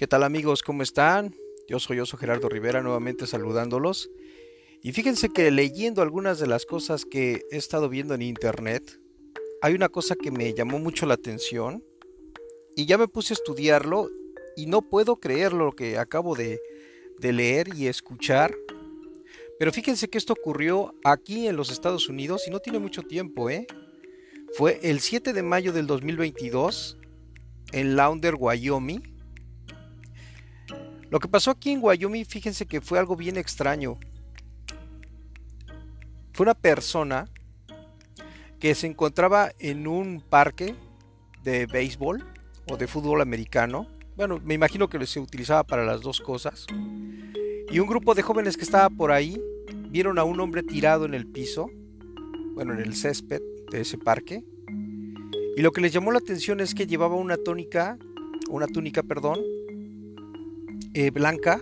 ¿Qué tal amigos? ¿Cómo están? Yo soy Oso Gerardo Rivera nuevamente saludándolos. Y fíjense que leyendo algunas de las cosas que he estado viendo en internet, hay una cosa que me llamó mucho la atención y ya me puse a estudiarlo y no puedo creer lo que acabo de, de leer y escuchar. Pero fíjense que esto ocurrió aquí en los Estados Unidos y no tiene mucho tiempo, ¿eh? Fue el 7 de mayo del 2022 en Launder, Wyoming. Lo que pasó aquí en Wyoming, fíjense que fue algo bien extraño. Fue una persona que se encontraba en un parque de béisbol o de fútbol americano. Bueno, me imagino que se utilizaba para las dos cosas. Y un grupo de jóvenes que estaba por ahí vieron a un hombre tirado en el piso, bueno, en el césped de ese parque. Y lo que les llamó la atención es que llevaba una túnica, una túnica, perdón, eh, blanca,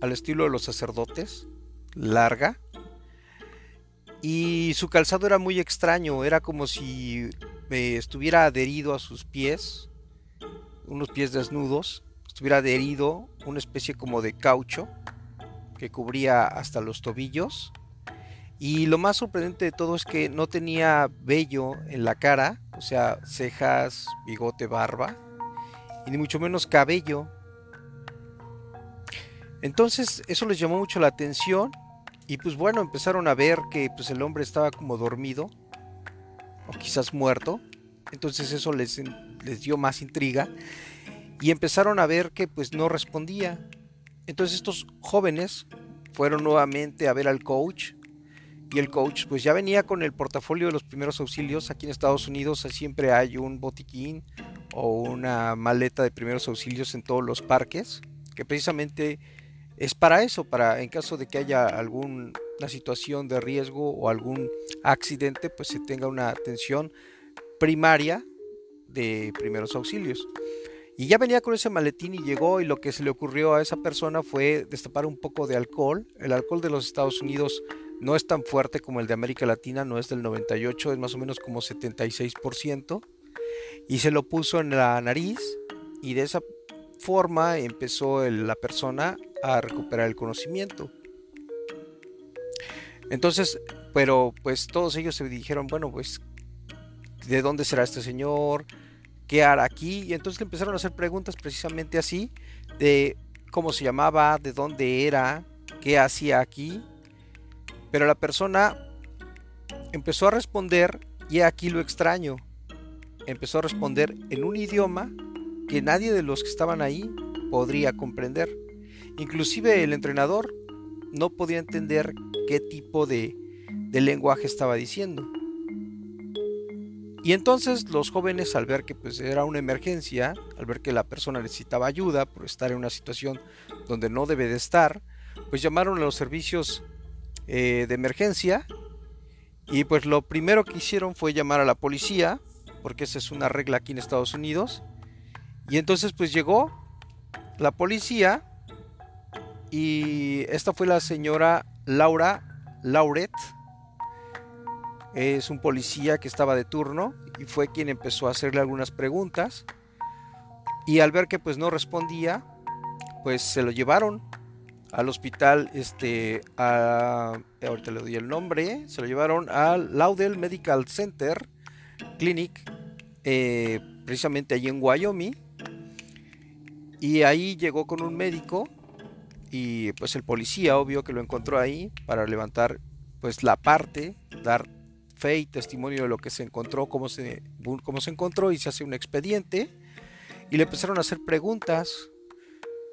al estilo de los sacerdotes, larga. Y su calzado era muy extraño, era como si eh, estuviera adherido a sus pies, unos pies desnudos, estuviera adherido una especie como de caucho que cubría hasta los tobillos. Y lo más sorprendente de todo es que no tenía vello en la cara, o sea, cejas, bigote, barba, y ni mucho menos cabello. Entonces eso les llamó mucho la atención y pues bueno, empezaron a ver que pues el hombre estaba como dormido o quizás muerto. Entonces eso les, les dio más intriga y empezaron a ver que pues no respondía. Entonces estos jóvenes fueron nuevamente a ver al coach y el coach pues ya venía con el portafolio de los primeros auxilios. Aquí en Estados Unidos siempre hay un botiquín o una maleta de primeros auxilios en todos los parques que precisamente es para eso, para en caso de que haya alguna situación de riesgo o algún accidente, pues se tenga una atención primaria de primeros auxilios. Y ya venía con ese maletín y llegó y lo que se le ocurrió a esa persona fue destapar un poco de alcohol. El alcohol de los Estados Unidos no es tan fuerte como el de América Latina, no es del 98, es más o menos como 76%. Y se lo puso en la nariz y de esa forma empezó la persona a recuperar el conocimiento. Entonces, pero pues todos ellos se dijeron, bueno, pues, ¿de dónde será este señor? ¿qué hará aquí? Y entonces le empezaron a hacer preguntas precisamente así, de cómo se llamaba, de dónde era, qué hacía aquí. Pero la persona empezó a responder y aquí lo extraño. Empezó a responder en un idioma que nadie de los que estaban ahí podría comprender. Inclusive el entrenador no podía entender qué tipo de, de lenguaje estaba diciendo. Y entonces los jóvenes al ver que pues era una emergencia, al ver que la persona necesitaba ayuda por estar en una situación donde no debe de estar, pues llamaron a los servicios eh, de emergencia y pues lo primero que hicieron fue llamar a la policía, porque esa es una regla aquí en Estados Unidos. Y entonces pues llegó la policía y esta fue la señora Laura Lauret es un policía que estaba de turno y fue quien empezó a hacerle algunas preguntas. Y al ver que pues no respondía pues se lo llevaron al hospital este a, ahorita le doy el nombre se lo llevaron al Laudel Medical Center Clinic eh, precisamente allí en Wyoming. Y ahí llegó con un médico y pues el policía obvio que lo encontró ahí para levantar pues la parte dar fe y testimonio de lo que se encontró, cómo se, cómo se encontró y se hace un expediente y le empezaron a hacer preguntas,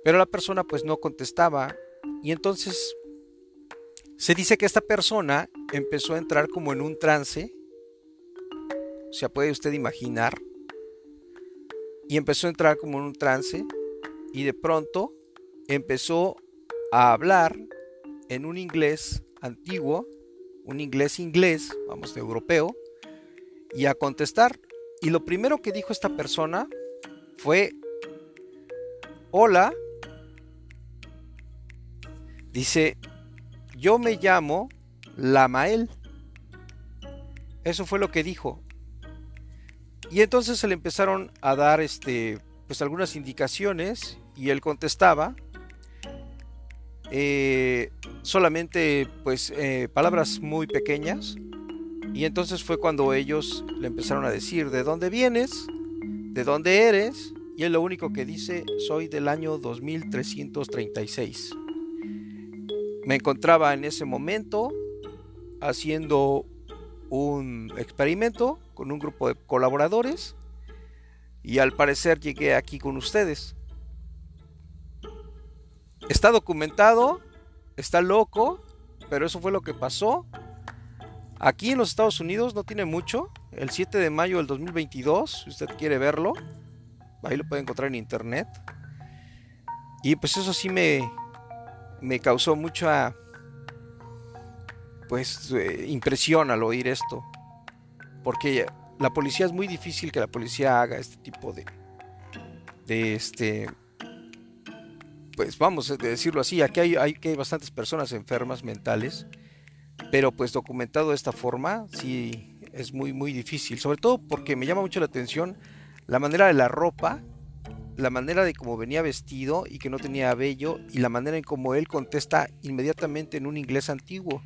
pero la persona pues no contestaba y entonces se dice que esta persona empezó a entrar como en un trance, o sea, puede usted imaginar, y empezó a entrar como en un trance y de pronto empezó a hablar en un inglés antiguo un inglés inglés, vamos, de europeo, y a contestar. Y lo primero que dijo esta persona fue, hola, dice, yo me llamo Lamael. Eso fue lo que dijo. Y entonces se le empezaron a dar este, pues algunas indicaciones y él contestaba eh, solamente pues eh, palabras muy pequeñas y entonces fue cuando ellos le empezaron a decir de dónde vienes, de dónde eres y él lo único que dice soy del año 2336. Me encontraba en ese momento haciendo un experimento con un grupo de colaboradores y al parecer llegué aquí con ustedes. Está documentado, está loco, pero eso fue lo que pasó. Aquí en los Estados Unidos no tiene mucho, el 7 de mayo del 2022, si usted quiere verlo, ahí lo puede encontrar en internet. Y pues eso sí me, me causó mucha pues eh, impresión al oír esto. Porque la policía es muy difícil que la policía haga este tipo de de este pues vamos a decirlo así, aquí hay, hay, hay bastantes personas enfermas mentales, pero pues documentado de esta forma sí es muy muy difícil, sobre todo porque me llama mucho la atención la manera de la ropa, la manera de cómo venía vestido y que no tenía vello y la manera en cómo él contesta inmediatamente en un inglés antiguo.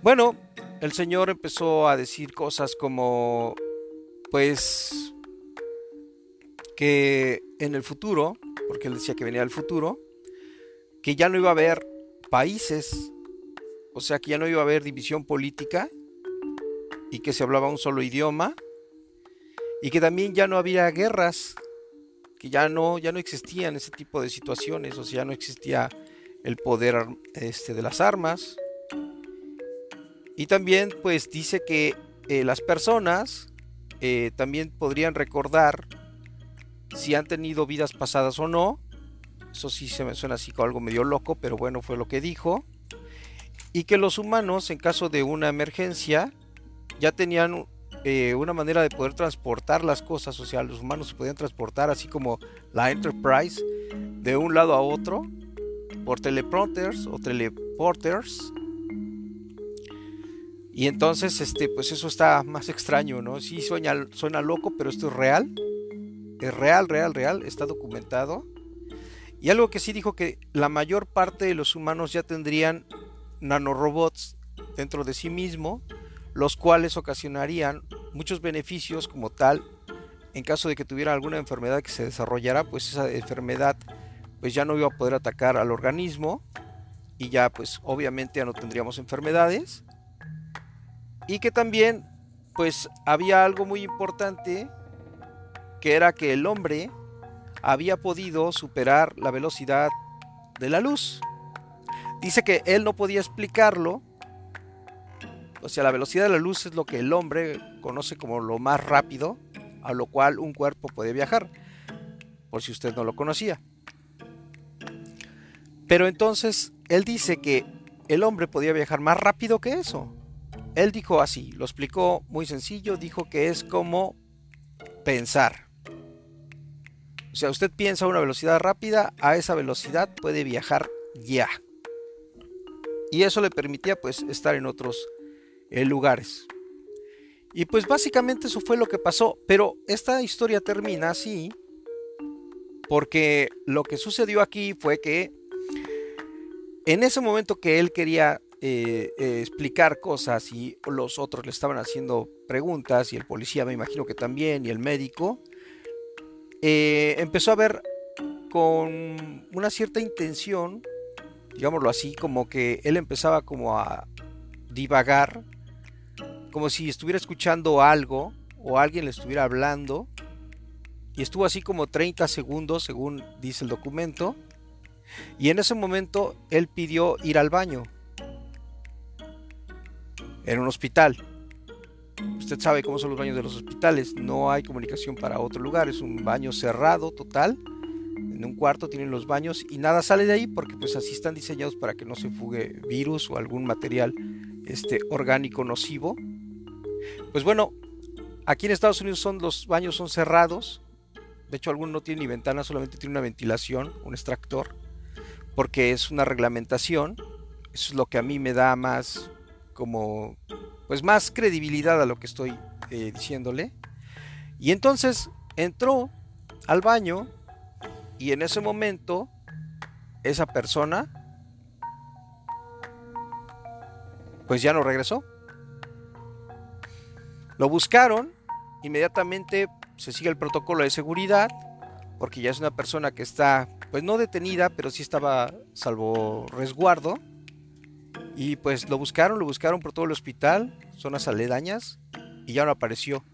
Bueno, el Señor empezó a decir cosas como, pues, que en el futuro, porque él decía que venía del futuro, que ya no iba a haber países, o sea, que ya no iba a haber división política y que se hablaba un solo idioma y que también ya no había guerras, que ya no ya no existían ese tipo de situaciones, o sea, ya no existía el poder este, de las armas, y también pues dice que eh, las personas eh, también podrían recordar si han tenido vidas pasadas o no. Eso sí se me suena así como algo medio loco, pero bueno, fue lo que dijo. Y que los humanos, en caso de una emergencia, ya tenían eh, una manera de poder transportar las cosas. O sea, los humanos se podían transportar, así como la Enterprise, de un lado a otro, por teleprompters o teleporters y entonces, este, pues eso está más extraño, ¿no? Sí suena, suena loco, pero esto es real. Es real, real, real, está documentado. Y algo que sí dijo que la mayor parte de los humanos ya tendrían nanorobots dentro de sí mismo, los cuales ocasionarían muchos beneficios como tal en caso de que tuviera alguna enfermedad que se desarrollara, pues esa enfermedad pues ya no iba a poder atacar al organismo y ya pues obviamente ya no tendríamos enfermedades y que también pues había algo muy importante que era que el hombre había podido superar la velocidad de la luz. Dice que él no podía explicarlo. O sea, la velocidad de la luz es lo que el hombre conoce como lo más rápido a lo cual un cuerpo puede viajar. Por si usted no lo conocía. Pero entonces él dice que el hombre podía viajar más rápido que eso. Él dijo así, lo explicó muy sencillo, dijo que es como pensar. O sea, usted piensa una velocidad rápida, a esa velocidad puede viajar ya. Y eso le permitía pues estar en otros eh, lugares. Y pues básicamente eso fue lo que pasó, pero esta historia termina así porque lo que sucedió aquí fue que en ese momento que él quería eh, eh, explicar cosas y los otros le estaban haciendo preguntas y el policía me imagino que también y el médico, eh, empezó a ver con una cierta intención, digámoslo así, como que él empezaba como a divagar, como si estuviera escuchando algo o alguien le estuviera hablando, y estuvo así como 30 segundos, según dice el documento, y en ese momento él pidió ir al baño en un hospital. Usted sabe cómo son los baños de los hospitales, no hay comunicación para otro lugar, es un baño cerrado total. En un cuarto tienen los baños y nada sale de ahí porque pues así están diseñados para que no se fugue virus o algún material este, orgánico nocivo. Pues bueno, aquí en Estados Unidos son los baños son cerrados. De hecho, algunos no tienen ni ventana, solamente tienen una ventilación, un extractor, porque es una reglamentación. Es lo que a mí me da más como pues más credibilidad a lo que estoy eh, diciéndole. Y entonces entró al baño Y en ese momento, esa persona, pues ya no regresó. Lo buscaron, inmediatamente se sigue el protocolo de seguridad, porque ya es una persona que está, pues no detenida, pero sí estaba salvo resguardo. Y pues lo buscaron, lo buscaron por todo el hospital, zonas aledañas, y ya no apareció.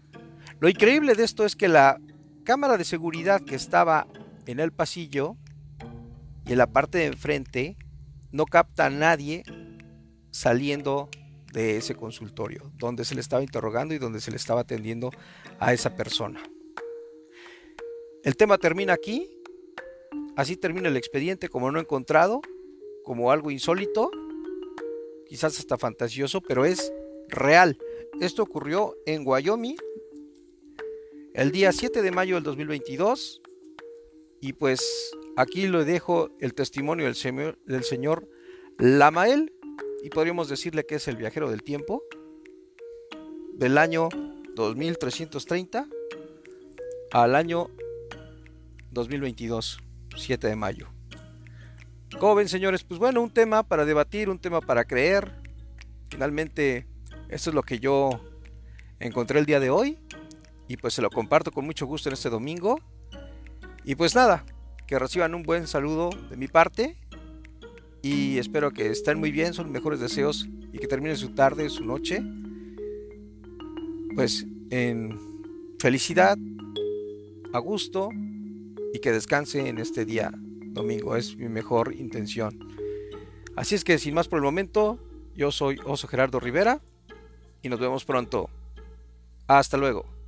Lo increíble de esto es que la cámara de seguridad que estaba en el pasillo y en la parte de enfrente no capta a nadie saliendo de ese consultorio, donde se le estaba interrogando y donde se le estaba atendiendo a esa persona. El tema termina aquí, así termina el expediente como no encontrado, como algo insólito, quizás hasta fantasioso, pero es real. Esto ocurrió en Wyoming el día 7 de mayo del 2022 y pues aquí le dejo el testimonio del señor, del señor Lamael y podríamos decirle que es el viajero del tiempo del año 2330 al año 2022, 7 de mayo. ¿Cómo ven, señores? Pues bueno, un tema para debatir, un tema para creer. Finalmente, esto es lo que yo encontré el día de hoy. Y pues se lo comparto con mucho gusto en este domingo. Y pues nada, que reciban un buen saludo de mi parte. Y espero que estén muy bien, son mejores deseos. Y que terminen su tarde, su noche. Pues en felicidad, a gusto y que descanse en este día domingo. Es mi mejor intención. Así es que sin más por el momento, yo soy Oso Gerardo Rivera y nos vemos pronto. Hasta luego.